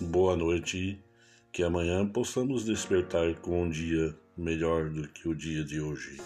boa noite e que amanhã possamos despertar com um dia melhor do que o dia de hoje.